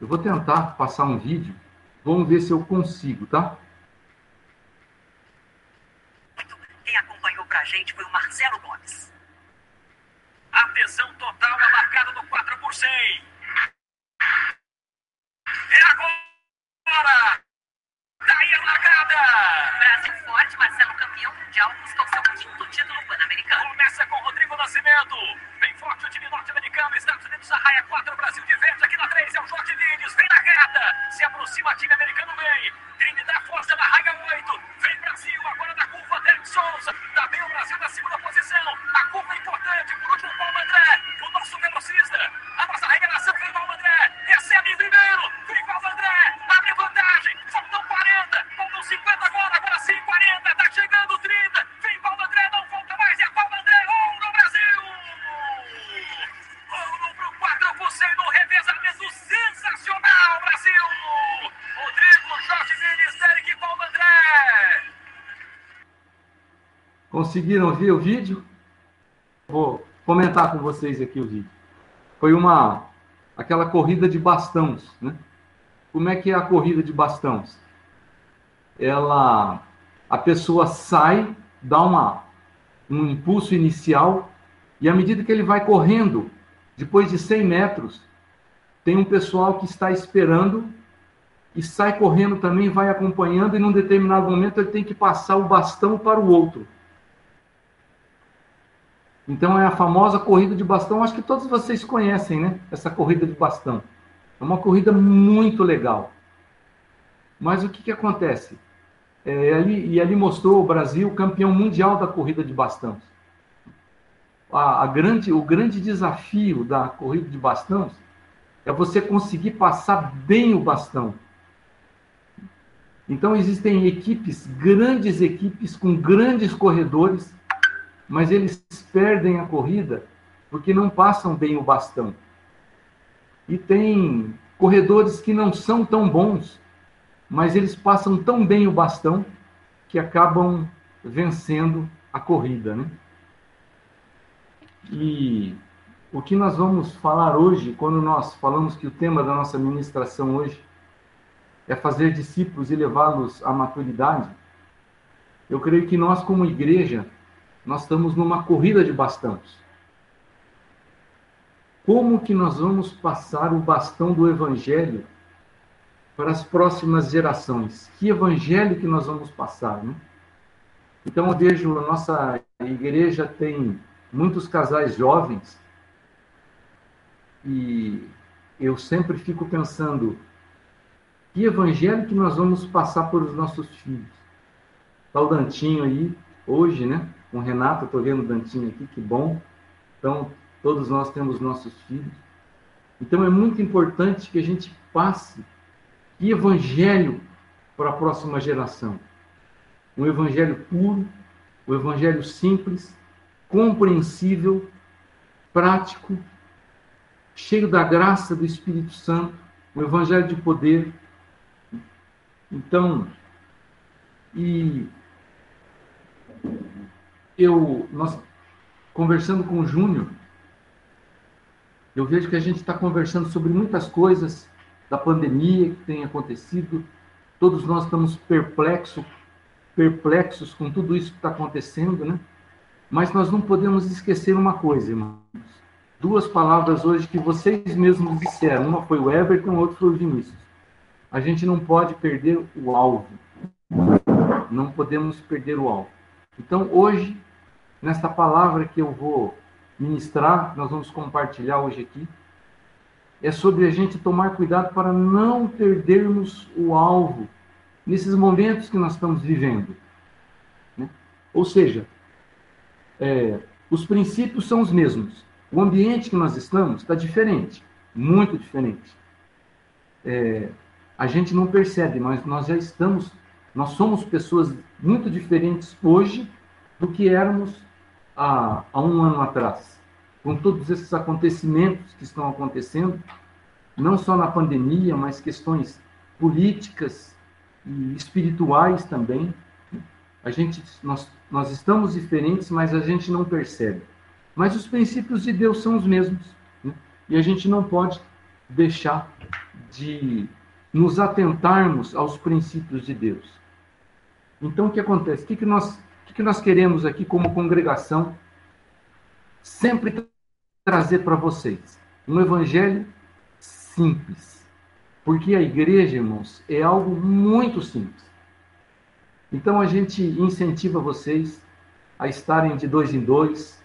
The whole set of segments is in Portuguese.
Eu vou tentar passar um vídeo. Vamos ver se eu consigo, tá? Quem acompanhou pra gente foi o Marcelo Gomes. Atenção total é marcada no 4 por 100. É agora! Campeão mundial, busca o seu quinto título pan-americano. Começa com Rodrigo Nascimento. Bem forte o time norte-americano. Estados Unidos arraia 4, Brasil de verde. Aqui na 3 é o Jorge Vides. Vem na reta. Se aproxima, time americano vem. Trinidad força na raia 8. Vem Brasil, agora na curva. Derek Souza. Tá bem o Brasil na segunda posição. A curva é importante. Por último, Paulo André. O nosso velocista. A nossa regeneração vem Paulo André. Recebe em primeiro. Vem Paulo André. Abre vantagem. Faltam 40. Faltam 50 agora. Agora sim, 40. Tá chegando 30. Vem Paulo André. Não volta mais. É Paulo André. Ouro Brasil. Ouro pro 4 por 100 no revezamento sensacional, Brasil. Rodrigo, Jorge Mendes, Derek e Paulo André. Conseguiram ver o vídeo? Vou comentar com vocês aqui o vídeo. Foi uma aquela corrida de bastões, né? Como é que é a corrida de bastões? Ela a pessoa sai, dá uma um impulso inicial e à medida que ele vai correndo, depois de 100 metros, tem um pessoal que está esperando e sai correndo também, vai acompanhando e num determinado momento ele tem que passar o bastão para o outro. Então é a famosa corrida de bastão. Acho que todos vocês conhecem, né? Essa corrida de bastão. É uma corrida muito legal. Mas o que, que acontece? É, ali, e ali mostrou o Brasil campeão mundial da corrida de bastão. A, a grande, o grande desafio da corrida de bastão é você conseguir passar bem o bastão. Então existem equipes, grandes equipes com grandes corredores mas eles perdem a corrida porque não passam bem o bastão. E tem corredores que não são tão bons, mas eles passam tão bem o bastão que acabam vencendo a corrida, né? E o que nós vamos falar hoje, quando nós falamos que o tema da nossa ministração hoje é fazer discípulos e levá-los à maturidade, eu creio que nós como igreja nós estamos numa corrida de bastões. Como que nós vamos passar o bastão do evangelho para as próximas gerações? Que evangelho que nós vamos passar, né? Então eu vejo a nossa igreja tem muitos casais jovens e eu sempre fico pensando que evangelho que nós vamos passar para os nossos filhos. O Dantinho aí hoje, né? Com o Renato, estou vendo o Dantinho aqui, que bom. Então, todos nós temos nossos filhos. Então, é muito importante que a gente passe que evangelho para a próxima geração. Um evangelho puro, um evangelho simples, compreensível, prático, cheio da graça do Espírito Santo, um evangelho de poder. Então, e eu, nós conversando com o Júnior, eu vejo que a gente está conversando sobre muitas coisas da pandemia que tem acontecido. Todos nós estamos perplexos, perplexos com tudo isso que está acontecendo, né? Mas nós não podemos esquecer uma coisa, irmãos. Duas palavras hoje que vocês mesmos disseram. Uma foi o Everton, outra foi o Vinícius. A gente não pode perder o alvo. Não podemos perder o alvo. Então, hoje, nesta palavra que eu vou ministrar, nós vamos compartilhar hoje aqui, é sobre a gente tomar cuidado para não perdermos o alvo nesses momentos que nós estamos vivendo. Né? Ou seja, é, os princípios são os mesmos. O ambiente que nós estamos está diferente, muito diferente. É, a gente não percebe, mas nós já estamos, nós somos pessoas muito diferentes hoje do que éramos há, há um ano atrás, com todos esses acontecimentos que estão acontecendo, não só na pandemia, mas questões políticas e espirituais também. A gente, nós, nós estamos diferentes, mas a gente não percebe. Mas os princípios de Deus são os mesmos. Né? E a gente não pode deixar de nos atentarmos aos princípios de Deus. Então, o que acontece? O que, que, nós, que, nós queremos aqui como congregação sempre trazer para vocês? Um evangelho simples. Porque a igreja, irmãos, é algo muito simples. Então, a gente incentiva vocês a estarem de dois em dois,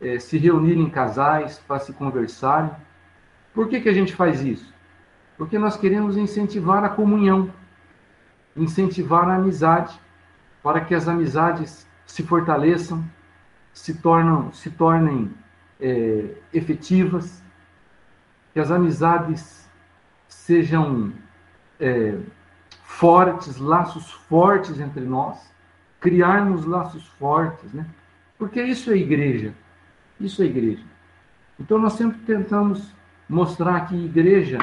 é, se reunirem em casais para se conversarem. Por que, que a gente faz isso? Porque nós queremos incentivar a comunhão, incentivar a amizade, para que as amizades se fortaleçam, se, tornam, se tornem é, efetivas, que as amizades sejam é, fortes, laços fortes entre nós, criarmos laços fortes, né? Porque isso é igreja, isso é igreja. Então nós sempre tentamos mostrar que igreja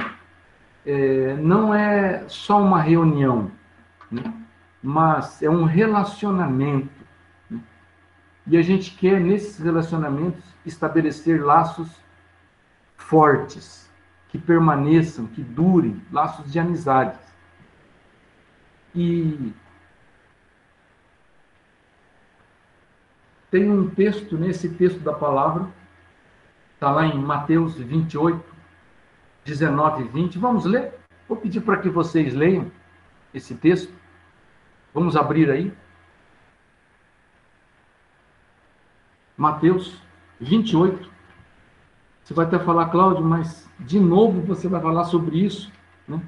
é, não é só uma reunião, né? Mas é um relacionamento. Né? E a gente quer, nesses relacionamentos, estabelecer laços fortes, que permaneçam, que durem, laços de amizade. E tem um texto, nesse texto da palavra, está lá em Mateus 28, 19 e 20. Vamos ler? Vou pedir para que vocês leiam esse texto. Vamos abrir aí. Mateus 28. Você vai até falar, Cláudio, mas de novo você vai falar sobre isso, né?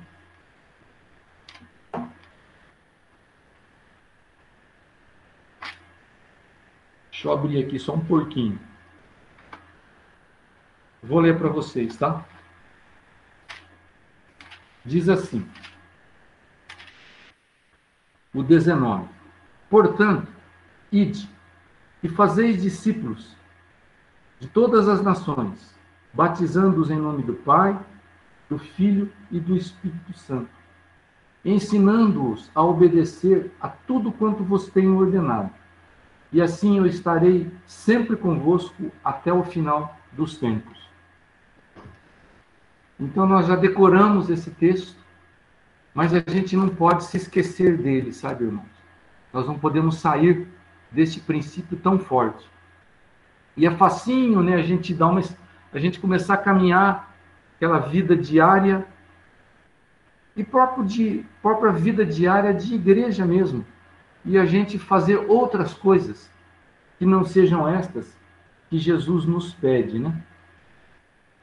Deixa eu abrir aqui só um pouquinho. Vou ler para vocês, tá? Diz assim: o 19. Portanto, ide e fazeis discípulos de todas as nações, batizando-os em nome do Pai, do Filho e do Espírito Santo, ensinando-os a obedecer a tudo quanto vos tenho ordenado. E assim eu estarei sempre convosco até o final dos tempos. Então nós já decoramos esse texto, mas a gente não pode se esquecer dele, sabe, irmãos? Nós não podemos sair deste princípio tão forte. E é facinho, né, a gente dar uma a gente começar a caminhar aquela vida diária e próprio de própria vida diária de igreja mesmo. E a gente fazer outras coisas que não sejam estas que Jesus nos pede, né?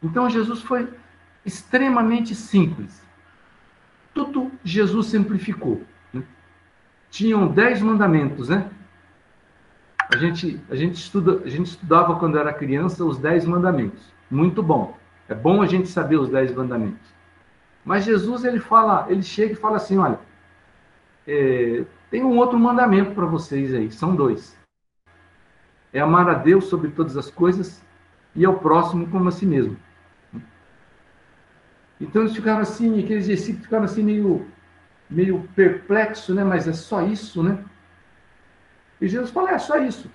Então Jesus foi extremamente simples. Tudo Jesus simplificou. Né? Tinham dez mandamentos, né? A gente, a, gente estuda, a gente estudava quando era criança os dez mandamentos. Muito bom. É bom a gente saber os dez mandamentos. Mas Jesus, ele fala, ele chega e fala assim, olha, é, tem um outro mandamento para vocês aí, são dois. É amar a Deus sobre todas as coisas e ao próximo como a si mesmo. Então eles ficaram assim, aqueles discípulos ficaram assim meio, meio perplexos, né? Mas é só isso, né? E Jesus falou, é só isso.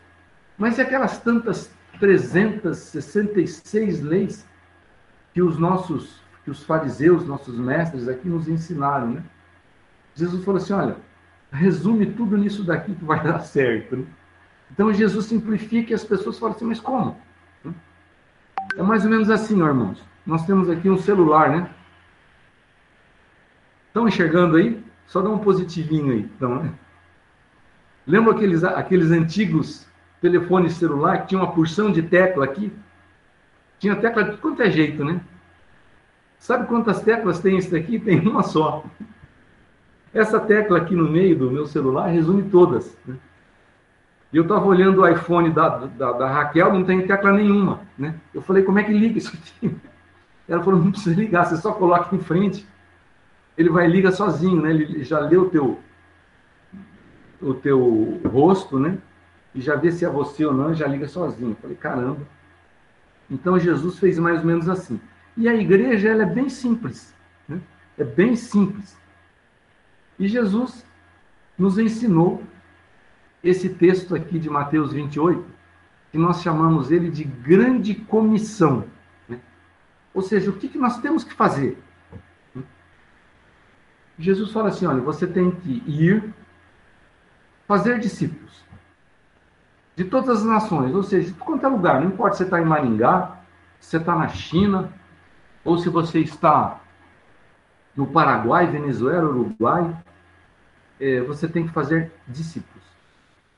Mas e aquelas tantas 366 leis que os nossos, que os fariseus, nossos mestres aqui nos ensinaram, né? Jesus falou assim, olha, resume tudo nisso daqui que vai dar certo. Né? Então Jesus simplifica e as pessoas falam assim, mas como? É mais ou menos assim, ó, irmãos. Nós temos aqui um celular, né? Estão enxergando aí? Só dá um positivinho aí. Então, né? Lembra aqueles, aqueles antigos telefones celular que tinha uma porção de tecla aqui? Tinha tecla de quanto é jeito, né? Sabe quantas teclas tem esse daqui? Tem uma só. Essa tecla aqui no meio do meu celular resume todas. Né? Eu estava olhando o iPhone da, da, da, Raquel, não tem tecla nenhuma. Né? Eu falei, como é que liga isso aqui? Ela falou, não precisa ligar, você só coloca em frente. Ele vai liga sozinho, né? Ele já lê o teu, o teu rosto, né? E já vê se é você ou não, e já liga sozinho. Eu falei, caramba. Então Jesus fez mais ou menos assim. E a igreja, ela é bem simples. Né? É bem simples. E Jesus nos ensinou esse texto aqui de Mateus 28, que nós chamamos ele de grande comissão. Ou seja, o que, que nós temos que fazer? Jesus fala assim: olha, você tem que ir fazer discípulos de todas as nações, ou seja, de qualquer lugar, não importa se você está em Maringá, se você está na China, ou se você está no Paraguai, Venezuela, Uruguai, é, você tem que fazer discípulos.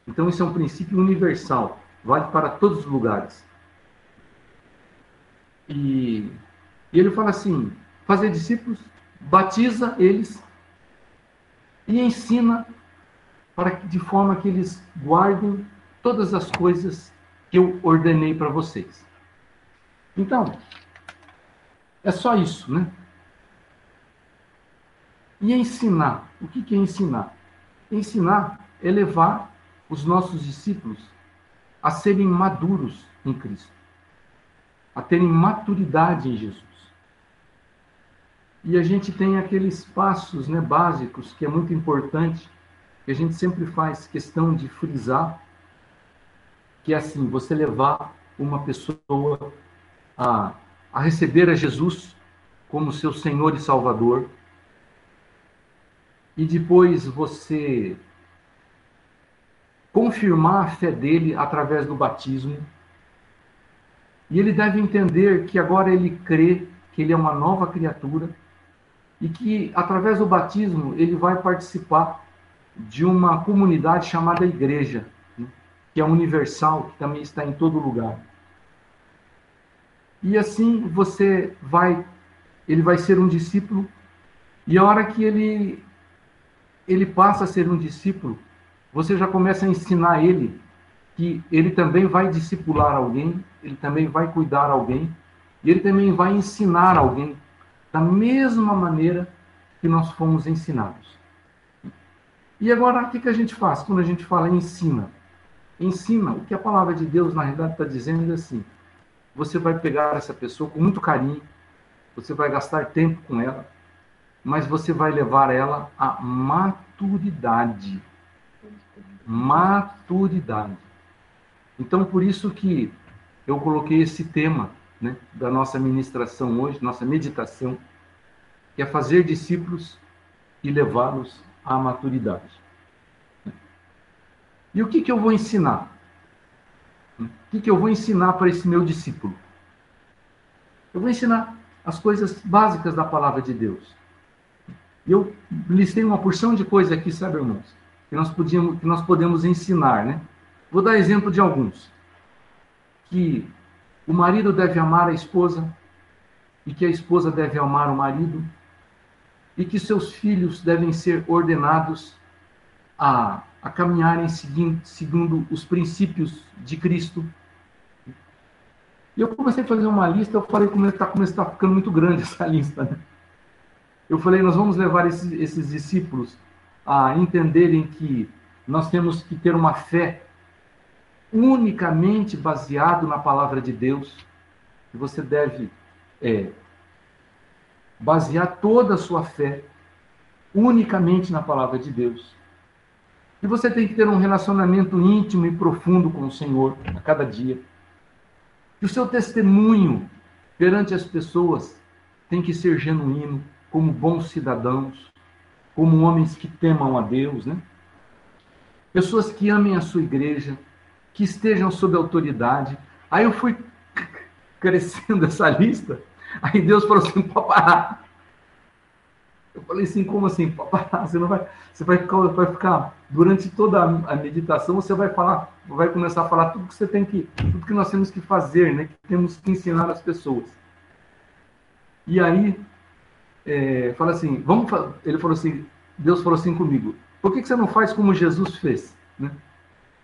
Então, isso é um princípio universal, vale para todos os lugares. E, e ele fala assim: fazer discípulos, batiza eles e ensina para que, de forma que eles guardem todas as coisas que eu ordenei para vocês. Então, é só isso, né? E ensinar. O que é ensinar? Ensinar é levar os nossos discípulos a serem maduros em Cristo, a terem maturidade em Jesus. E a gente tem aqueles passos né, básicos que é muito importante, que a gente sempre faz questão de frisar, que é assim, você levar uma pessoa a, a receber a Jesus como seu Senhor e Salvador, e depois você confirmar a fé dele através do batismo. E ele deve entender que agora ele crê que ele é uma nova criatura e que através do batismo ele vai participar de uma comunidade chamada igreja que é universal, que também está em todo lugar. E assim você vai, ele vai ser um discípulo, e a hora que ele ele passa a ser um discípulo, você já começa a ensinar ele que ele também vai discipular alguém, ele também vai cuidar alguém, e ele também vai ensinar alguém da mesma maneira que nós fomos ensinados. E agora, o que a gente faz quando a gente fala ensina? ensina. O que a palavra de Deus, na realidade, está dizendo é assim: você vai pegar essa pessoa com muito carinho, você vai gastar tempo com ela, mas você vai levar ela à maturidade. Maturidade. Então, por isso que eu coloquei esse tema né, da nossa ministração hoje, nossa meditação, que é fazer discípulos e levá-los à maturidade. E o que, que eu vou ensinar? O que, que eu vou ensinar para esse meu discípulo? Eu vou ensinar as coisas básicas da palavra de Deus. E eu listei uma porção de coisas aqui, sabe, irmãos, que nós, podíamos, que nós podemos ensinar, né? Vou dar exemplo de alguns. Que o marido deve amar a esposa, e que a esposa deve amar o marido, e que seus filhos devem ser ordenados a a caminharem seguindo, segundo os princípios de Cristo. E eu comecei a fazer uma lista, eu falei como está tá ficando muito grande essa lista. Né? Eu falei, nós vamos levar esses, esses discípulos a entenderem que nós temos que ter uma fé unicamente baseado na palavra de Deus, que você deve é, basear toda a sua fé unicamente na palavra de Deus. E você tem que ter um relacionamento íntimo e profundo com o Senhor a cada dia. E o seu testemunho perante as pessoas tem que ser genuíno, como bons cidadãos, como homens que temam a Deus, né? Pessoas que amem a sua igreja, que estejam sob autoridade. Aí eu fui crescendo essa lista. Aí Deus falou assim: pode parar. Eu falei assim, como assim? Você não vai, você vai ficar, vai ficar durante toda a meditação, você vai falar, vai começar a falar tudo que você tem que, tudo que nós temos que fazer, né? Que temos que ensinar as pessoas. E aí, é, fala assim, vamos, ele falou assim, Deus falou assim comigo, por que, que você não faz como Jesus fez, né?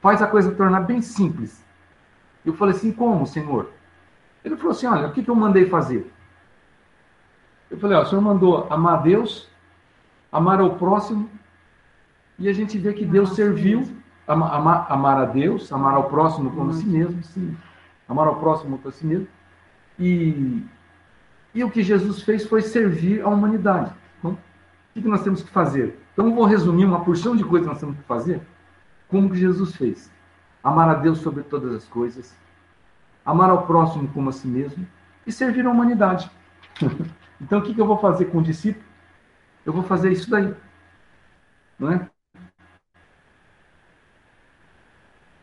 Faz a coisa tornar bem simples. Eu falei assim, como, Senhor? Ele falou assim, olha, o que, que eu mandei fazer? Eu falei, ó, o senhor mandou amar a Deus, amar ao próximo, e a gente vê que Deus serviu, amar, amar, amar a Deus, amar ao próximo como a si mesmo, sim. Amar ao próximo como a si mesmo. E, e o que Jesus fez foi servir a humanidade. Então, o que nós temos que fazer? Então, eu vou resumir uma porção de coisas que nós temos que fazer, como que Jesus fez. Amar a Deus sobre todas as coisas, amar ao próximo como a si mesmo e servir a humanidade. Então, o que, eu vou fazer com o discípulo? eu vou fazer isso daí. Não é?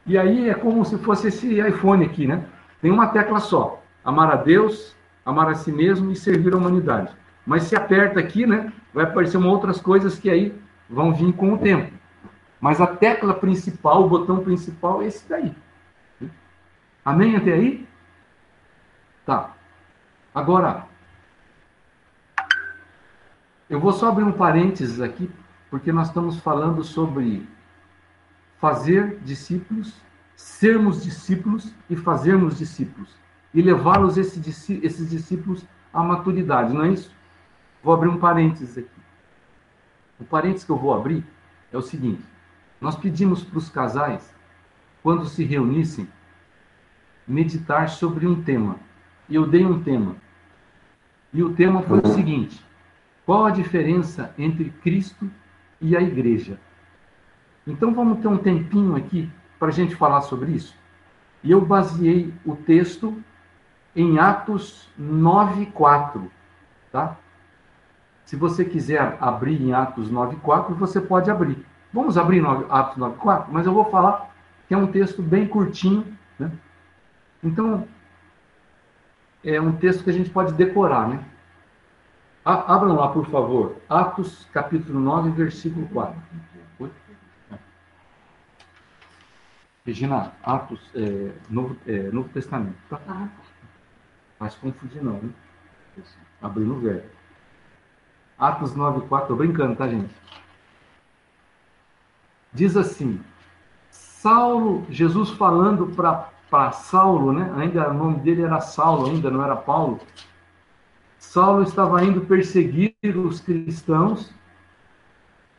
E aí é como se fosse esse iPhone aqui, né? Tem uma tecla só: amar a Deus, amar a si mesmo e servir a humanidade. Mas se aperta aqui, né? Vai aparecer outras coisas que aí vão vir com o tempo. Mas a tecla principal, o botão principal é esse daí. Amém até aí? Tá. Agora, eu vou só abrir um parênteses aqui, porque nós estamos falando sobre fazer discípulos, sermos discípulos e fazermos discípulos. E levá-los, esses discípulos, à maturidade, não é isso? Vou abrir um parênteses aqui. O parênteses que eu vou abrir é o seguinte: nós pedimos para os casais, quando se reunissem, meditar sobre um tema. E eu dei um tema. E o tema foi o seguinte: qual a diferença entre Cristo e a igreja? Então vamos ter um tempinho aqui para a gente falar sobre isso. E eu baseei o texto em Atos 9:4, tá? Se você quiser abrir em Atos 9:4, você pode abrir. Vamos abrir Atos 9:4, mas eu vou falar que é um texto bem curtinho, né? Então é um texto que a gente pode decorar, né? Abram lá, por favor, Atos capítulo 9, versículo 4. Regina, Atos, é, Novo, é, Novo Testamento, tá? Ah, Mas confundir não, né? Abrindo o verbo. Atos 9, 4, tô brincando, tá, gente? Diz assim, Saulo, Jesus falando para Saulo, né? Ainda o nome dele era Saulo, ainda não era Paulo. Saulo estava indo perseguir os cristãos,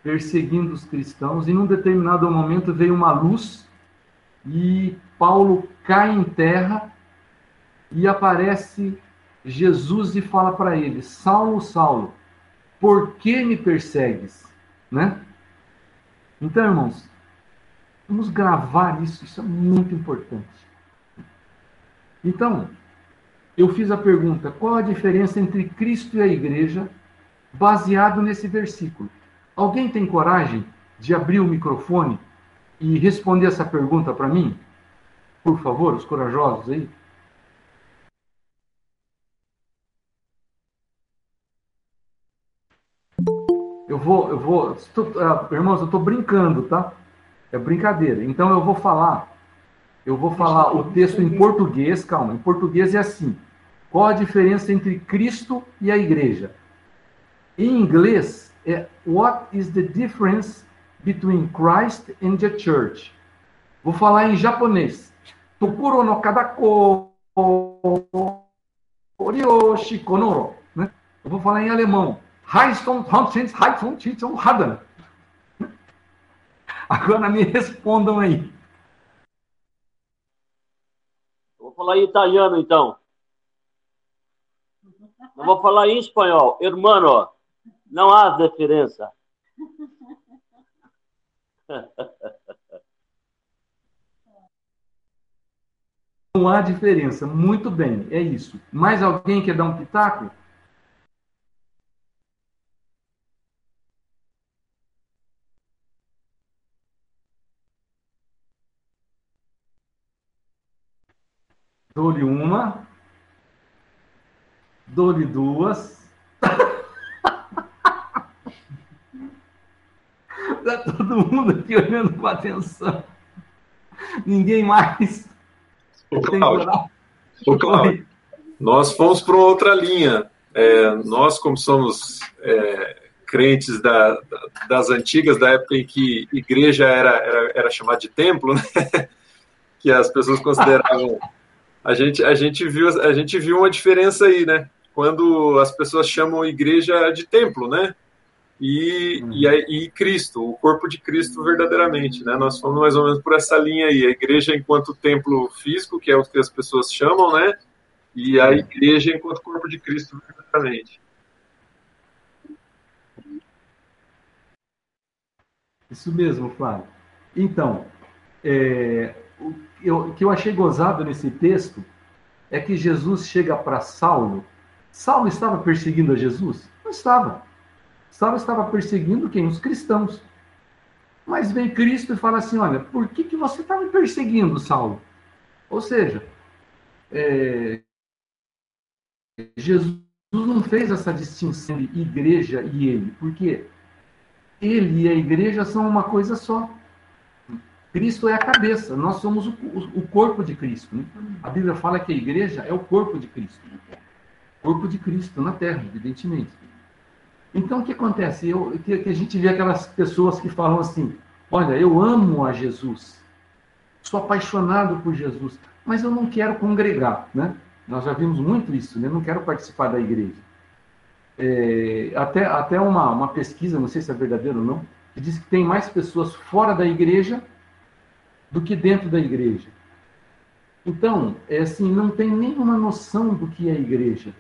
perseguindo os cristãos, e num determinado momento veio uma luz e Paulo cai em terra e aparece Jesus e fala para ele: Saulo, Saulo, por que me persegues? Né? Então, irmãos, vamos gravar isso, isso é muito importante. Então, eu fiz a pergunta: qual a diferença entre Cristo e a igreja, baseado nesse versículo? Alguém tem coragem de abrir o microfone e responder essa pergunta para mim? Por favor, os corajosos aí. Eu vou, eu vou, estou, uh, irmãos, eu estou brincando, tá? É brincadeira. Então eu vou falar, eu vou falar o texto em português, calma, em português é assim. Qual a diferença entre Cristo e a igreja? Em inglês é What is the difference between Christ and the church. Vou falar em japonês. Tokuro no kadako oryoshi konoro. Né? Eu vou falar em alemão. Agora me respondam aí. vou falar em italiano então. Eu vou falar em espanhol. Hermano, não há diferença. Não há diferença. Muito bem, é isso. Mais alguém quer dar um pitaco? Dou-lhe uma. Dou-lhe duas. Está todo mundo aqui olhando com atenção. Ninguém mais. O Cláudio, o Cláudio nós fomos para outra linha. É, nós, como somos é, crentes da, das antigas, da época em que igreja era, era, era chamada de templo, né? que as pessoas consideravam. A gente, a, gente viu, a gente viu uma diferença aí, né? Quando as pessoas chamam igreja de templo, né? e, uhum. e, e, Cristo, o corpo de Cristo verdadeiramente, né? Nós fomos mais ou menos por essa linha aí, a igreja enquanto templo físico, que é o que as pessoas chamam, né? E a igreja enquanto corpo de Cristo verdadeiramente. Isso mesmo, Flávio. Então, é, o, eu, que eu achei gozado nesse texto é que Jesus chega para Saulo. Saulo estava perseguindo a Jesus? Não estava. Saulo estava perseguindo quem? Os cristãos. Mas vem Cristo e fala assim: olha, por que, que você está me perseguindo, Saulo? Ou seja, é, Jesus não fez essa distinção de igreja e ele, porque ele e a igreja são uma coisa só. Cristo é a cabeça, nós somos o, o corpo de Cristo. Né? A Bíblia fala que a igreja é o corpo de Cristo. Corpo de Cristo na terra, evidentemente. Então, o que acontece? Eu, que, que a gente vê aquelas pessoas que falam assim: Olha, eu amo a Jesus, sou apaixonado por Jesus, mas eu não quero congregar. Né? Nós já vimos muito isso, né? não quero participar da igreja. É, até até uma, uma pesquisa, não sei se é verdadeiro ou não, que diz que tem mais pessoas fora da igreja do que dentro da igreja. Então, é assim, não tem nenhuma noção do que é igreja.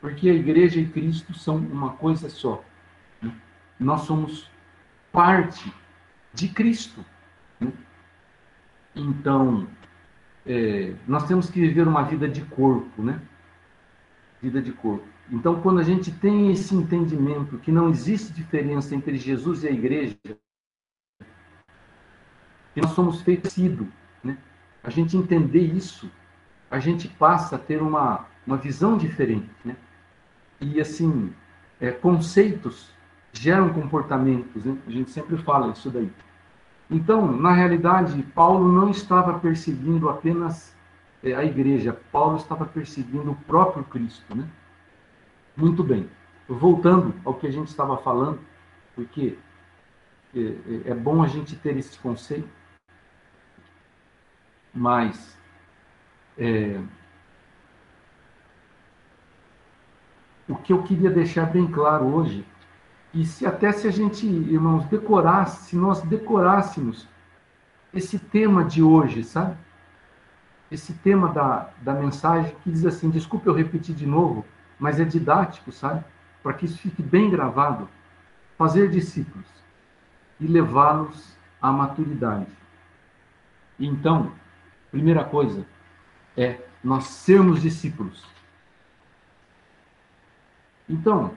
Porque a igreja e Cristo são uma coisa só. Nós somos parte de Cristo. Então, é, nós temos que viver uma vida de corpo, né? Vida de corpo. Então, quando a gente tem esse entendimento que não existe diferença entre Jesus e a igreja, que nós somos feitos né? A gente entender isso, a gente passa a ter uma, uma visão diferente, né? E assim, é, conceitos geram comportamentos, né? A gente sempre fala isso daí. Então, na realidade, Paulo não estava perseguindo apenas é, a igreja, Paulo estava perseguindo o próprio Cristo, né? Muito bem. Voltando ao que a gente estava falando, porque é, é, é bom a gente ter esse conceito, mas é, o que eu queria deixar bem claro hoje e se até se a gente, irmãos, decorasse, se nós decorássemos esse tema de hoje, sabe? Esse tema da, da mensagem que diz assim, desculpe eu repetir de novo, mas é didático, sabe? Para que isso fique bem gravado. Fazer discípulos e levá-los à maturidade. Então, primeira coisa é nós sermos discípulos. Então,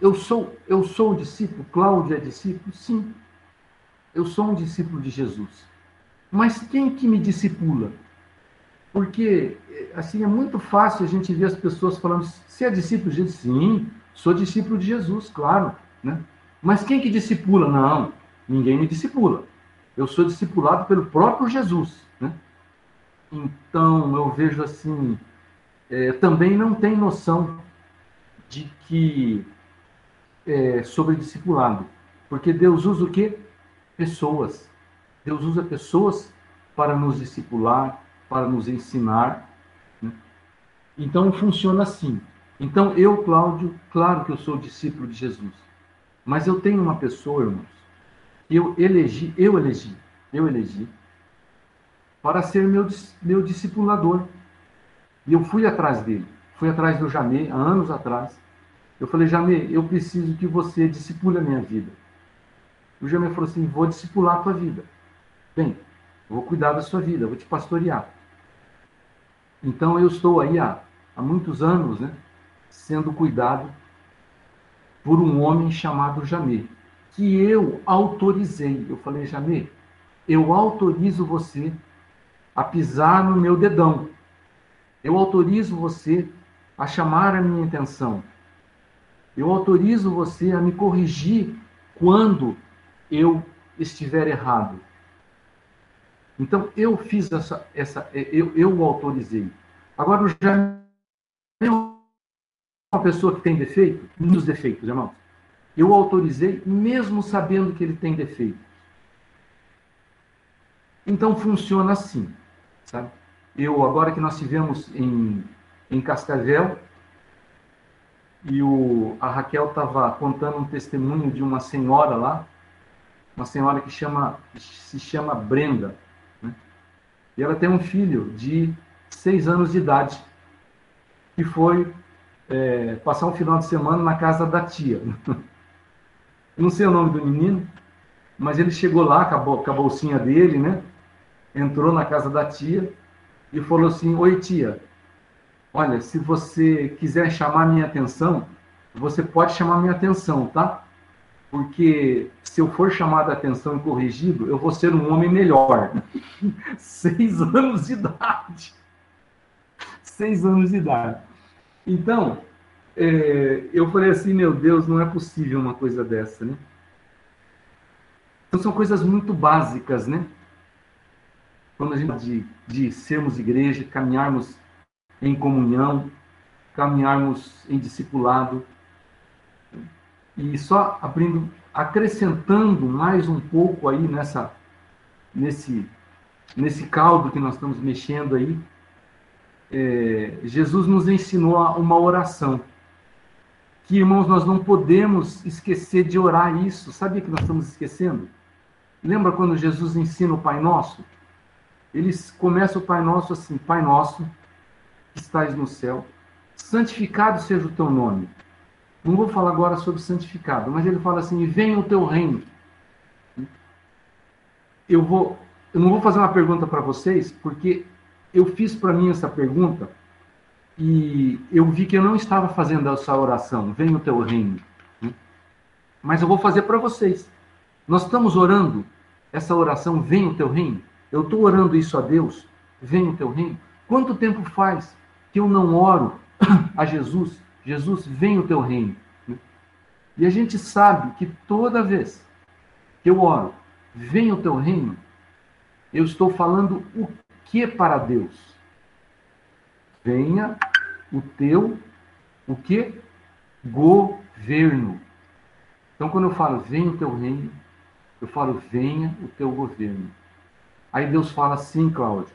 eu sou, eu sou um discípulo, Cláudio é discípulo? Sim. Eu sou um discípulo de Jesus. Mas quem que me discipula? Porque, assim, é muito fácil a gente ver as pessoas falando, você é discípulo de Jesus? Sim, sou discípulo de Jesus, claro. Né? Mas quem que discipula? Não, ninguém me discipula. Eu sou discipulado pelo próprio Jesus. Então, eu vejo assim, é, também não tem noção de que é, sobre discipulado. Porque Deus usa o quê? Pessoas. Deus usa pessoas para nos discipular, para nos ensinar. Né? Então funciona assim. Então eu, Cláudio, claro que eu sou discípulo de Jesus. Mas eu tenho uma pessoa, irmãos, eu elegi, eu elegi, eu elegi para ser meu, meu discipulador. E eu fui atrás dele. Fui atrás do Jamê há anos atrás. Eu falei, Jamê, eu preciso que você discipule a minha vida. O Jamê falou assim, vou discipular a tua vida. Bem, vou cuidar da sua vida, vou te pastorear. Então eu estou aí há, há muitos anos, né, sendo cuidado por um homem chamado Jamê, que eu autorizei. Eu falei, Jamê, eu autorizo você a pisar no meu dedão. Eu autorizo você a chamar a minha atenção. Eu autorizo você a me corrigir quando eu estiver errado. Então, eu fiz essa. essa eu, eu o autorizei. Agora, o já é uma pessoa que tem defeito? Muitos defeitos, irmãos. Eu o autorizei, mesmo sabendo que ele tem defeito. Então, funciona assim, sabe? Eu, agora que nós tivemos em, em Cascavel, e o, a Raquel estava contando um testemunho de uma senhora lá, uma senhora que chama, se chama Brenda. Né? E ela tem um filho de seis anos de idade, que foi é, passar um final de semana na casa da tia. Não sei o nome do menino, mas ele chegou lá com a bolsinha dele, né? Entrou na casa da tia e falou assim: Oi, tia, Olha, se você quiser chamar minha atenção, você pode chamar minha atenção, tá? Porque se eu for chamado a atenção e corrigido, eu vou ser um homem melhor. Seis anos de idade. Seis anos de idade. Então, é, eu falei assim, meu Deus, não é possível uma coisa dessa, né? Então são coisas muito básicas, né? Quando a gente de, de sermos igreja, caminharmos em comunhão, caminharmos em discipulado, e só abrindo, acrescentando mais um pouco aí nessa, nesse, nesse caldo que nós estamos mexendo aí, é, Jesus nos ensinou uma oração. Que, irmãos, nós não podemos esquecer de orar isso. Sabia que nós estamos esquecendo? Lembra quando Jesus ensina o Pai Nosso? Ele começa o Pai Nosso assim: Pai Nosso, que estás no céu, santificado seja o teu nome. Não vou falar agora sobre santificado, mas ele fala assim: venha o teu reino. Eu vou, eu não vou fazer uma pergunta para vocês, porque eu fiz para mim essa pergunta e eu vi que eu não estava fazendo essa oração, venha o teu reino. Mas eu vou fazer para vocês. Nós estamos orando essa oração, venha o teu reino. Eu estou orando isso a Deus, venha o teu reino. Quanto tempo faz que eu não oro a Jesus? Jesus, venha o teu reino. E a gente sabe que toda vez que eu oro, venha o teu reino, eu estou falando o que para Deus? Venha o teu, o que? Governo. Então, quando eu falo, venha o teu reino, eu falo, venha o teu governo. Aí Deus fala assim, Cláudio,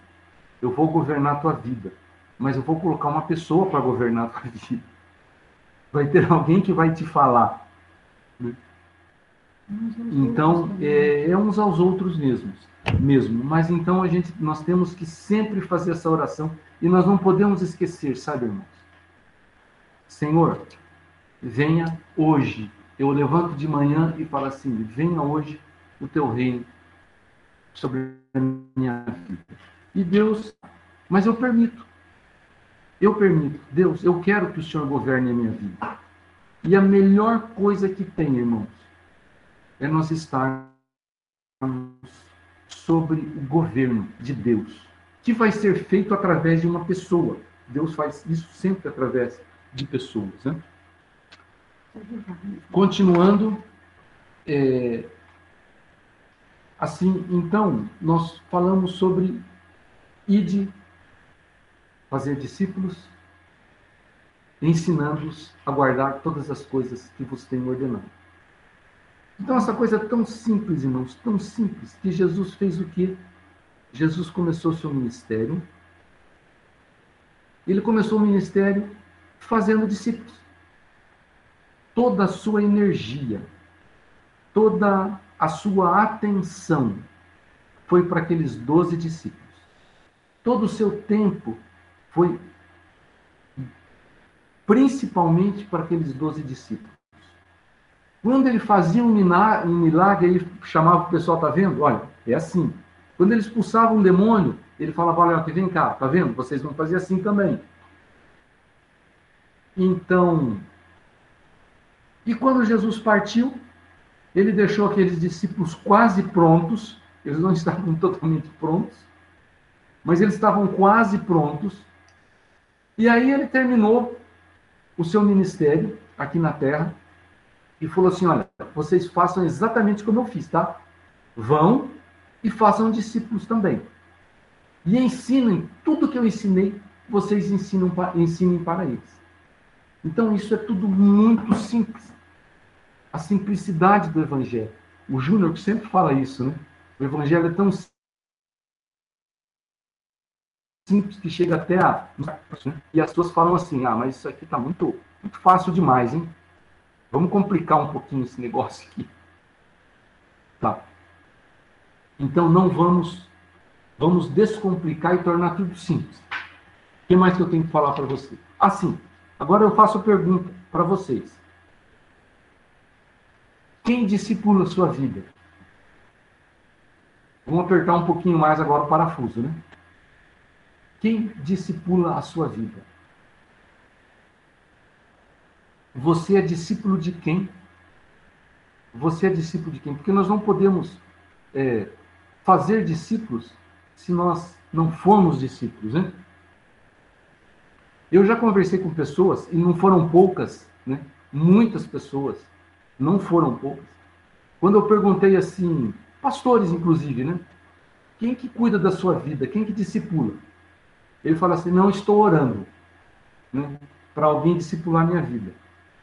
eu vou governar a tua vida, mas eu vou colocar uma pessoa para governar a tua vida. Vai ter alguém que vai te falar. Então, é, é, uns aos outros mesmos, mesmo. Mas então a gente, nós temos que sempre fazer essa oração e nós não podemos esquecer, sabe, irmãos? Senhor, venha hoje. Eu levanto de manhã e falo assim: venha hoje o teu reino sobre a minha vida. E Deus, mas eu permito. Eu permito. Deus, eu quero que o Senhor governe a minha vida. E a melhor coisa que tem, irmãos, é nós estarmos sobre o governo de Deus, que vai ser feito através de uma pessoa. Deus faz isso sempre através de pessoas. Né? Continuando, é, assim, então, nós falamos sobre ide fazer discípulos, ensinando-os a guardar todas as coisas que vos tenho ordenado. Então, essa coisa tão simples, irmãos, tão simples, que Jesus fez o quê? Jesus começou seu ministério. Ele começou o ministério fazendo discípulos. Toda a sua energia, toda a sua atenção foi para aqueles doze discípulos. Todo o seu tempo foi principalmente para aqueles doze discípulos. Quando ele fazia um milagre, ele chamava o pessoal, tá vendo? Olha, é assim. Quando ele expulsava um demônio, ele falava, olha, aqui, vem cá, tá vendo? Vocês vão fazer assim também. Então, e quando Jesus partiu, ele deixou aqueles discípulos quase prontos, eles não estavam totalmente prontos, mas eles estavam quase prontos. E aí ele terminou o seu ministério aqui na terra, e falou assim: olha, vocês façam exatamente como eu fiz, tá? Vão e façam discípulos também. E ensinem tudo que eu ensinei, vocês ensinam, ensinem para eles. Então, isso é tudo muito simples. A simplicidade do Evangelho. O Júnior que sempre fala isso, né? O Evangelho é tão simples que chega até a. E as pessoas falam assim: ah, mas isso aqui está muito, muito fácil demais, hein? Vamos complicar um pouquinho esse negócio aqui. Tá. Então não vamos vamos descomplicar e tornar tudo simples. O que mais que eu tenho que falar para você? Assim, agora eu faço a pergunta para vocês. Quem discipula a sua vida? Vamos apertar um pouquinho mais agora o parafuso, né? Quem discipula a sua vida? Você é discípulo de quem? Você é discípulo de quem? Porque nós não podemos é, fazer discípulos se nós não formos discípulos, né? Eu já conversei com pessoas, e não foram poucas, né? Muitas pessoas, não foram poucas. Quando eu perguntei assim, pastores inclusive, né? Quem que cuida da sua vida? Quem que discipula? Ele fala assim, não estou orando, né? Para alguém discipular minha vida.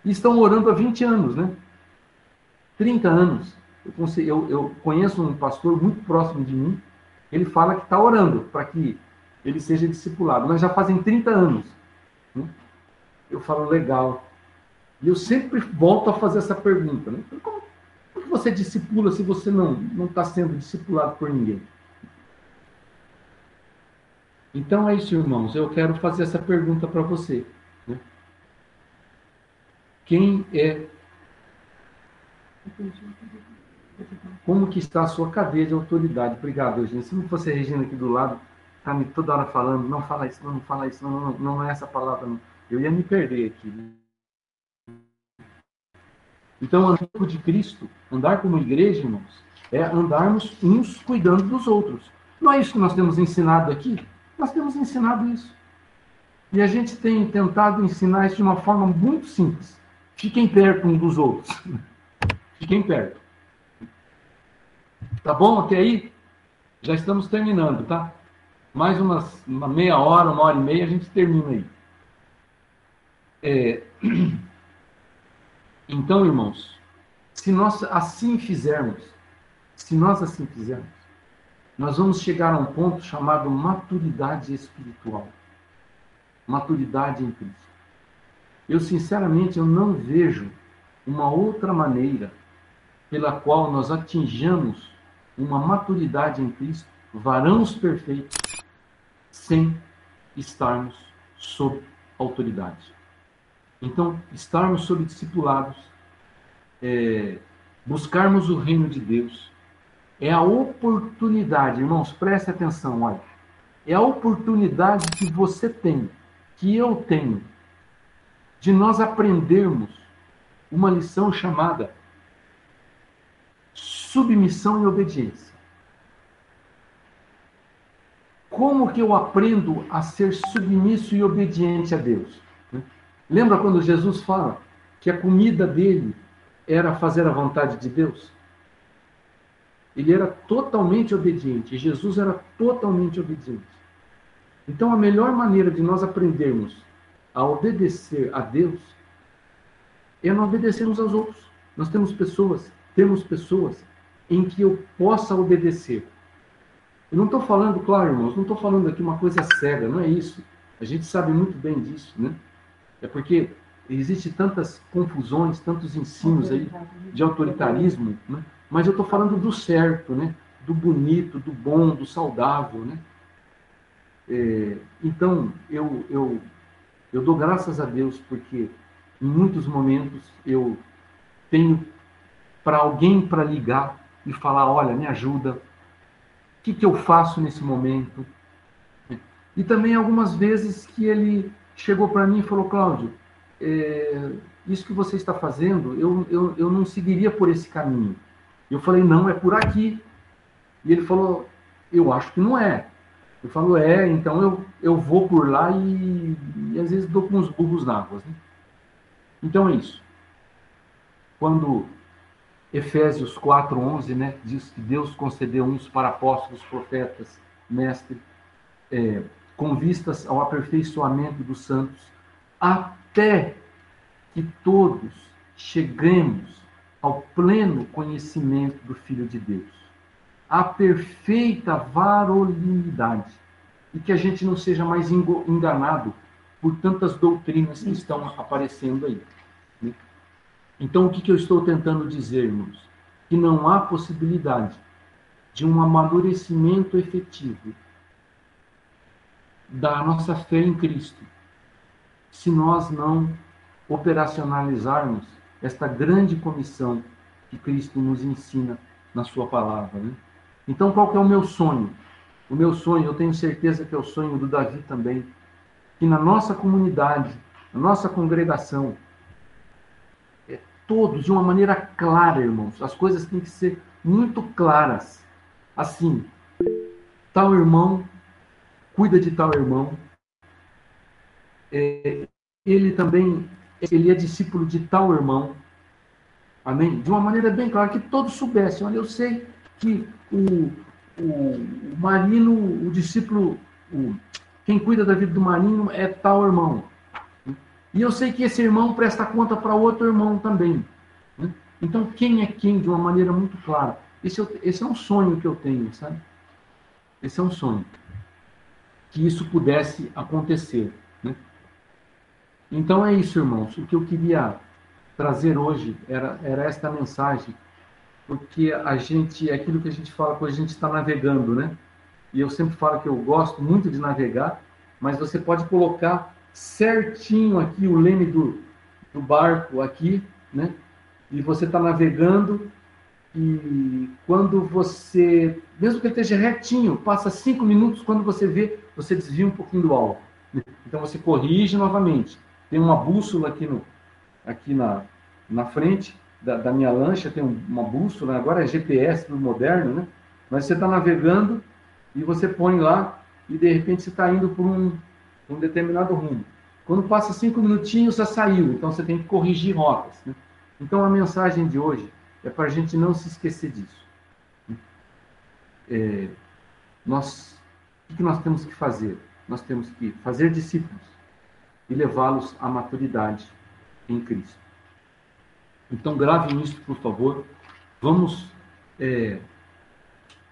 E estão orando há 20 anos, né? 30 anos. Eu, eu, conheço um pastor muito próximo de mim, ele fala que está orando para que ele seja discipulado, mas já fazem 30 anos. Né? Eu falo, legal. E eu sempre volto a fazer essa pergunta. Né? Como, como você discipula se você não está sendo discipulado por ninguém? Então é isso, irmãos. Eu quero fazer essa pergunta para você. Né? Quem é como que está a sua cadeia de autoridade? Obrigado, Eugênio. Se não fosse a Regina aqui do lado, tá me toda hora falando, não fala isso, não, não fala isso, não, não, não é essa palavra, não. Eu ia me perder aqui. Né? Então, andar de Cristo, andar como igreja, irmãos, é andarmos uns cuidando dos outros. Não é isso que nós temos ensinado aqui? Nós temos ensinado isso. E a gente tem tentado ensinar isso de uma forma muito simples. Fiquem perto um dos outros. Fiquem perto. Tá bom até aí? Já estamos terminando, tá? Mais umas, uma meia hora, uma hora e meia, a gente termina aí. É... Então, irmãos, se nós assim fizermos, se nós assim fizermos, nós vamos chegar a um ponto chamado maturidade espiritual. Maturidade em Cristo. Eu, sinceramente, eu não vejo uma outra maneira pela qual nós atinjamos uma maturidade em Cristo, varãos perfeitos, sem estarmos sob autoridade. Então, estarmos sob discipulados, é, buscarmos o reino de Deus, é a oportunidade, irmãos, preste atenção, olha, é a oportunidade que você tem, que eu tenho, de nós aprendermos uma lição chamada submissão e obediência. Como que eu aprendo a ser submisso e obediente a Deus? Lembra quando Jesus fala que a comida dele era fazer a vontade de Deus? Ele era totalmente obediente. Jesus era totalmente obediente. Então, a melhor maneira de nós aprendermos a obedecer a Deus é não obedecermos aos outros. Nós temos pessoas, temos pessoas em que eu possa obedecer. Eu não estou falando, claro, irmãos, não estou falando aqui uma coisa cega, não é isso. A gente sabe muito bem disso, né? É porque existe tantas confusões, tantos ensinos aí de autoritarismo, né? Mas eu estou falando do certo, né? Do bonito, do bom, do saudável, né? É, então, eu, eu, eu dou graças a Deus porque em muitos momentos eu tenho para alguém para ligar e falar: olha, me ajuda, o que, que eu faço nesse momento? E também algumas vezes que ele chegou para mim e falou: Cláudio, é, isso que você está fazendo, eu, eu, eu não seguiria por esse caminho. Eu falei: não, é por aqui. E ele falou: eu acho que não é. Eu falo: é, então eu, eu vou por lá e, e às vezes dou com os burros na água. Né? Então é isso. Quando Efésios 4:11, né, diz que Deus concedeu uns para apóstolos, profetas, mestres, é, com vistas ao aperfeiçoamento dos santos, até que todos cheguemos ao pleno conhecimento do Filho de Deus, a perfeita varonilidade, e que a gente não seja mais enganado por tantas doutrinas que estão aparecendo aí. Então, o que, que eu estou tentando dizer, irmãos? Que não há possibilidade de um amadurecimento efetivo da nossa fé em Cristo se nós não operacionalizarmos esta grande comissão que Cristo nos ensina na sua palavra. Né? Então, qual que é o meu sonho? O meu sonho, eu tenho certeza que é o sonho do Davi também, que na nossa comunidade, na nossa congregação, todos de uma maneira clara, irmãos. As coisas têm que ser muito claras. Assim, tal irmão cuida de tal irmão. É, ele também ele é discípulo de tal irmão. Amém? De uma maneira bem clara, que todos soubessem. Olha, eu sei que o, o, Marino, o discípulo, o, quem cuida da vida do Marino é tal irmão. E eu sei que esse irmão presta conta para outro irmão também. Então, quem é quem de uma maneira muito clara. Esse, esse é um sonho que eu tenho, sabe? Esse é um sonho. Que isso pudesse acontecer. Né? Então é isso, irmãos. O que eu queria trazer hoje era, era esta mensagem, porque a gente, é aquilo que a gente fala quando a gente está navegando, né? E eu sempre falo que eu gosto muito de navegar, mas você pode colocar certinho aqui o leme do, do barco aqui, né? E você está navegando e quando você, mesmo que ele esteja retinho, passa cinco minutos, quando você vê, você desvia um pouquinho do alvo. Né? Então você corrige novamente. Tem uma bússola aqui, no, aqui na, na frente da, da minha lancha, tem uma bússola, agora é GPS no moderno, né? Mas você está navegando e você põe lá e de repente você está indo por um, um determinado rumo. Quando passa cinco minutinhos, já saiu, então você tem que corrigir rotas. Né? Então a mensagem de hoje é para a gente não se esquecer disso. É, nós, o que nós temos que fazer? Nós temos que fazer discípulos e levá-los à maturidade em Cristo. Então grave isso, por favor. Vamos é,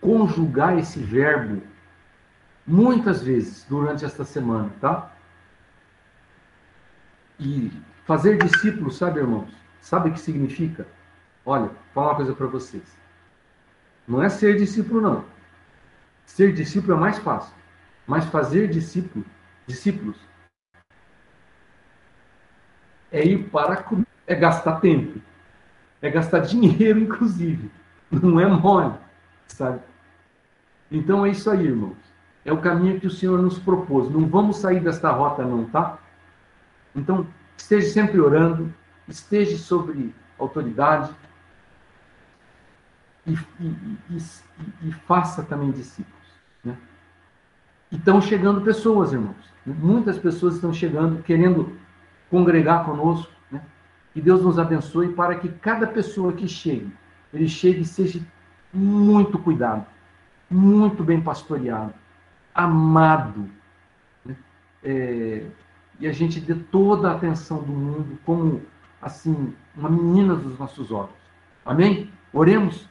conjugar esse verbo muitas vezes durante esta semana, tá? E fazer discípulos, sabe, irmãos? Sabe o que significa? Olha, falar uma coisa para vocês. Não é ser discípulo, não. Ser discípulo é mais fácil. Mas fazer discípulo, discípulos é ir para é gastar tempo, é gastar dinheiro, inclusive. Não é mole, sabe? Então é isso aí, irmãos. É o caminho que o Senhor nos propôs. Não vamos sair desta rota, não, tá? Então, esteja sempre orando, esteja sobre autoridade e, e, e, faça também discípulos. Né? Estão chegando pessoas, irmãos. Né? Muitas pessoas estão chegando, querendo congregar conosco. Né? Que Deus nos abençoe para que cada pessoa que chegue, ele chegue e seja muito cuidado, muito bem pastoreado, amado. Né? É, e a gente dê toda a atenção do mundo como, assim, uma menina dos nossos olhos. Amém? Oremos.